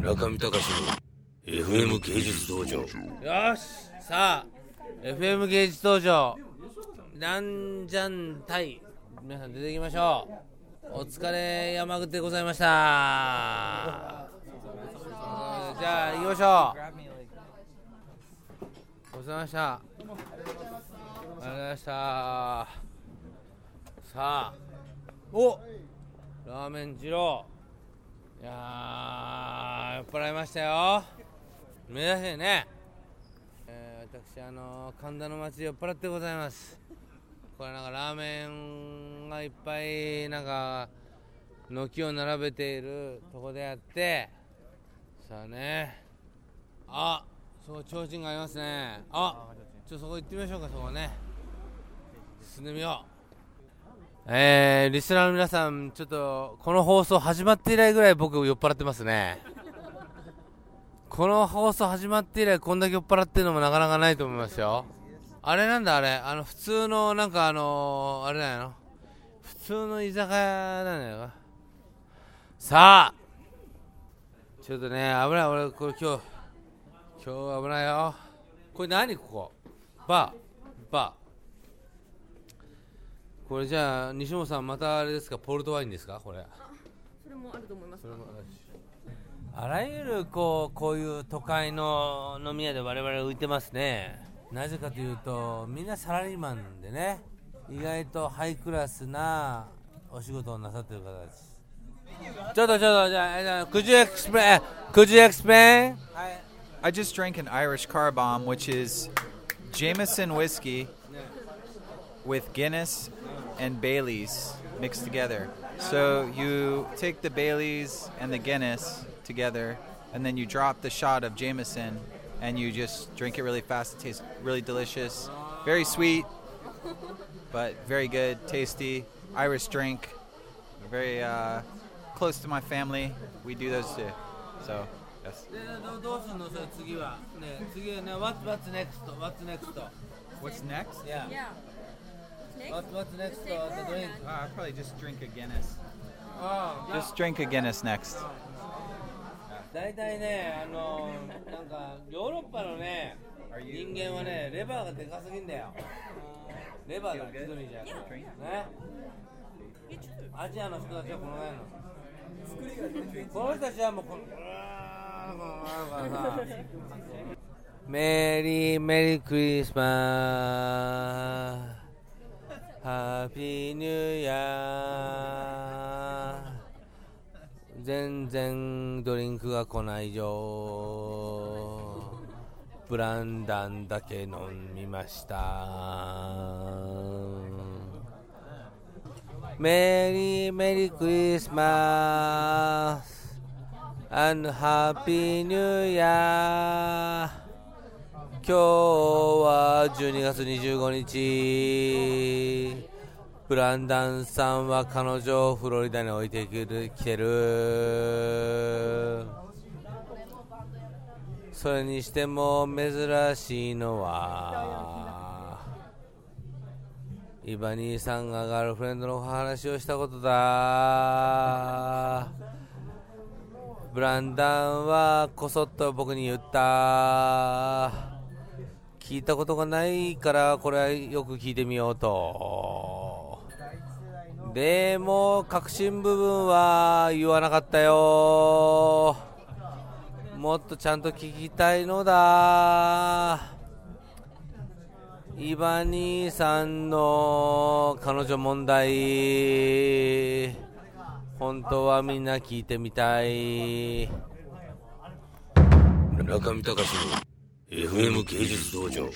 中見隆の FM 芸術道場。よしさあ FM 芸術道場なんじゃん隊皆さん出ていきましょう。お疲れ山口でございました。じゃあ行きましょう。ごちそうさまでした。ありがとうございました。さあおラーメン二郎。いや酔っ払いましたよ。目指せね、えー私あの神田の町酔っ払ってございます。これなんかラーメンがいっぱいなんか軒を並べているとこであって。さあね。あそこ提灯がありますね。あちょっとそこ行ってみましょうかそこね。進んでみよう。えー、リスナーの皆さん、ちょっと、この放送始まって以来ぐらい僕酔っ払ってますね。この放送始まって以来こんだけ酔っ払ってるのもなかなかないと思いますよ。あれなんだあれ、あの、普通の、なんかあのー、あれだよ。普通の居酒屋なんだよ。さあちょっとね、危ない、俺、これ今日、今日危ないよ。これ何ここ？バーバーこれじゃあ西本さんまたあれですか？ポルトワインですか？これそれもあると思いますそれもあらゆるこうこういう都会の飲み屋で我々浮いてますねなぜかというとみんなサラリーマンでね意外とハイクラスなお仕事をなさってる方ですちょっとちょっとじゃあじゃあ Could you explain Could you explain I just drank an Irish car bomb, which is Jameson whiskey with Guinness and Bailey's mixed together. So you take the Bailey's and the Guinness together, and then you drop the shot of Jameson, and you just drink it really fast. It tastes really delicious, very sweet, but very good, tasty Irish drink. Very uh, close to my family. We do those too. So yes. でどどうすんのそれ次はね次はね What, What's next? What's next? What's next? Yeah Yeah. Next, What, What's next? Take Uh, the her drink and- Uh, I'll probably just drink a Guinness. ああ Just drink a Guinness next. 大体ね、あのなんかヨーロッパのね、人間はね、レバーがでかすぎんだよ。レバーが一人じゃん。ね。アジアの人たちはこのぐらいの。この人たちはもうこの。うわーこのなんかさメリーメリークリスマス ハッピーニューイヤー全然ドリンクが来ないよ。ブランダンだけ飲みました。メリーメリークリスマス and ハッピーニューイヤー今日は12月25日。ブランダンさんは彼女をフロリダに置いてきる来てる。それにしても珍しいのはイバニーさんがガールフレンドの話をしたことだ。ブランダンはこそっと僕に言った。聞いたことがないからこれはよく聞いてみようと。でも核心部分は言わなかったよ。もっとちゃんと聞きたいのだ。イバ兄さんの彼女問題。本当はみんな聞いてみたい。中見隆の FM 芸術道場。